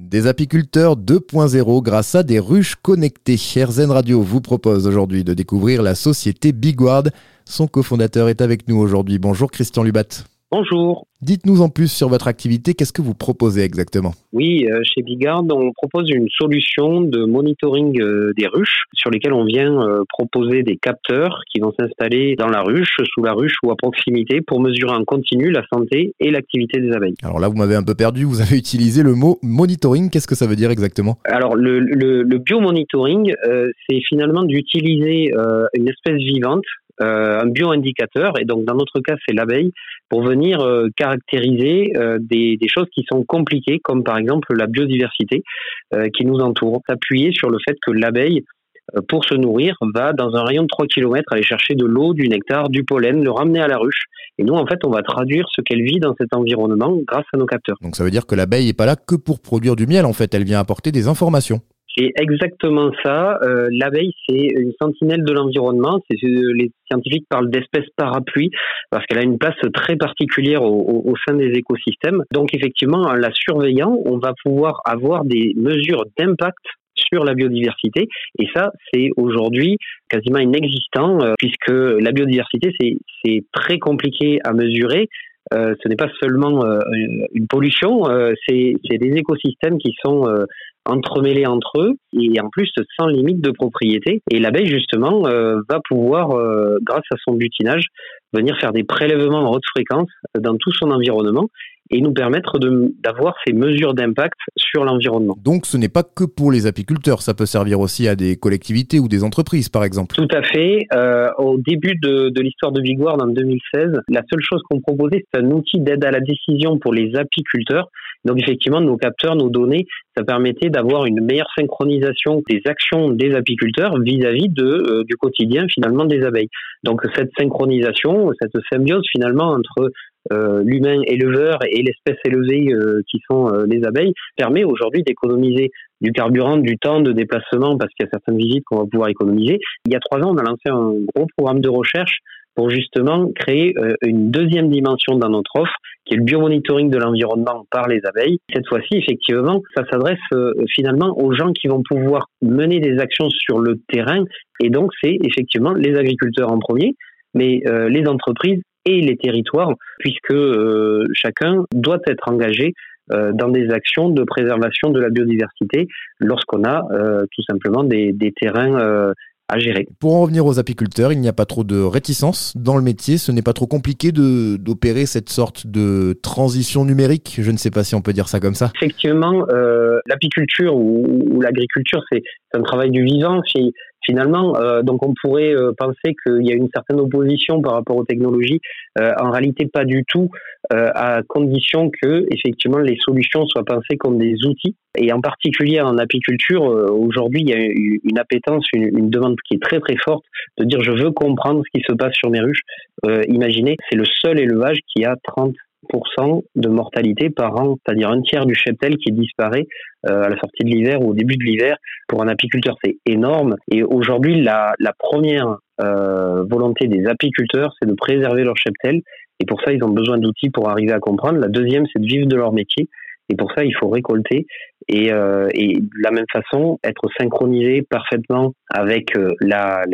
Des apiculteurs 2.0 grâce à des ruches connectées. RZN Radio vous propose aujourd'hui de découvrir la société Bigward. Son cofondateur est avec nous aujourd'hui. Bonjour Christian Lubat. Bonjour. Dites-nous en plus sur votre activité, qu'est-ce que vous proposez exactement? Oui, euh, chez Bigard, on propose une solution de monitoring euh, des ruches sur lesquelles on vient euh, proposer des capteurs qui vont s'installer dans la ruche, sous la ruche ou à proximité pour mesurer en continu la santé et l'activité des abeilles. Alors là, vous m'avez un peu perdu, vous avez utilisé le mot monitoring, qu'est-ce que ça veut dire exactement? Alors le, le, le biomonitoring, c'est finalement d'utiliser une espèce vivante un bioindicateur, et donc dans notre cas c'est l'abeille, pour venir euh, caractériser euh, des, des, choses qui sont compliquées, comme par exemple la biodiversité qui nous entoure. S'appuyer sur le fait que l'abeille, pour se nourrir, va dans un rayon de 3 km aller chercher de l'eau, du nectar, du pollen, le ramener à la ruche. Et nous, en fait, on va traduire ce qu'elle vit dans cet environnement grâce à nos capteurs. Donc ça veut dire que l'abeille n'est pas là que pour produire du miel, en fait, elle vient apporter des informations. C'est exactement ça. Euh, L'abeille, c'est une sentinelle de l'environnement. C'est les scientifiques parlent d'espèce parapluie parce qu'elle a une place très particulière au, sein des écosystèmes. Donc effectivement, en la surveillant, on va pouvoir avoir des mesures d'impact sur la biodiversité. Et ça, c'est aujourd'hui quasiment inexistant euh, puisque la biodiversité, c'est très compliqué à mesurer. Euh, ce n'est pas seulement euh, une pollution, euh, c'est des écosystèmes qui sont entremêlés entre eux et en plus sans limite de propriété. Et l'abeille justement va pouvoir, grâce à son butinage, venir faire des prélèvements en haute fréquence dans tout son environnement et nous permettre d'avoir ces mesures d'impact sur l'environnement. Donc ce n'est pas que pour les apiculteurs, ça peut servir aussi à des collectivités ou des entreprises par exemple. Tout à fait. Euh, au début de, de l'histoire de Bigward en 2016, la seule chose qu'on proposait, c'est un outil d'aide à la décision pour les apiculteurs. Donc effectivement, nos capteurs, nos données, ça permettait d'avoir une meilleure synchronisation des actions des apiculteurs vis-à-vis de euh, du quotidien finalement des abeilles. Donc cette synchronisation, cette symbiose finalement entre l'humain éleveur et l'espèce élevée euh, qui sont euh, les abeilles permet aujourd'hui d'économiser du carburant, du temps de déplacement parce qu'il y a certaines visites qu'on va pouvoir économiser. Il y a trois ans, on a lancé un gros programme de recherche pour justement créer une deuxième dimension dans notre offre, qui est le biomonitoring de l'environnement par les abeilles. Cette fois-ci, effectivement, ça s'adresse finalement aux gens qui vont pouvoir mener des actions sur le terrain, et donc c'est effectivement les agriculteurs en premier, mais les entreprises et les territoires, puisque euh, chacun doit être engagé euh, dans des actions de préservation de la biodiversité lorsqu'on a euh, tout simplement des, des terrains à gérer. Pour en revenir aux apiculteurs, il n'y a pas trop de réticence dans le métier. Ce n'est pas trop compliqué d'opérer cette sorte de transition numérique. Je ne sais pas si on peut dire ça comme ça. Effectivement, l'apiculture ou, ou l'agriculture, c'est un travail du vivant finalement. Euh, donc on pourrait euh, penser qu'il y a une certaine opposition par rapport aux technologies. Euh, en réalité, pas du tout, à condition que effectivement les solutions soient pensées comme des outils. Et en particulier en apiculture, aujourd'hui, il y a une appétence, une, demande qui est très très forte de dire je veux comprendre ce qui se passe sur mes ruches. imaginez, c'est le seul élevage qui a 30 de mortalité par an, c'est-à-dire un tiers du cheptel qui disparaît euh, à la sortie de l'hiver ou au début de l'hiver. Pour un apiculteur, c'est énorme. Et aujourd'hui, la, première euh, volonté des apiculteurs, c'est de préserver leur cheptel. Et pour ça, ils ont besoin d'outils pour arriver à comprendre. La deuxième, c'est de vivre de leur métier. Et pour ça, il faut récolter et, euh, et de la même façon être synchronisé parfaitement avec euh, la,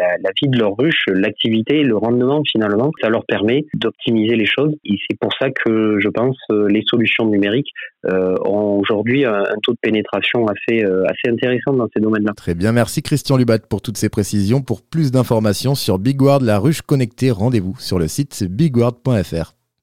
vie de leur ruche, l'activité, le rendement finalement. Ça leur permet d'optimiser les choses. Et c'est pour ça que je pense euh, les solutions numériques ont aujourd'hui un, taux de pénétration assez, assez intéressant dans ces domaines-là. Très bien, merci Christian Lubat pour toutes ces précisions. Pour plus d'informations sur Bigward, la ruche connectée, rendez-vous sur le site bigward.fr.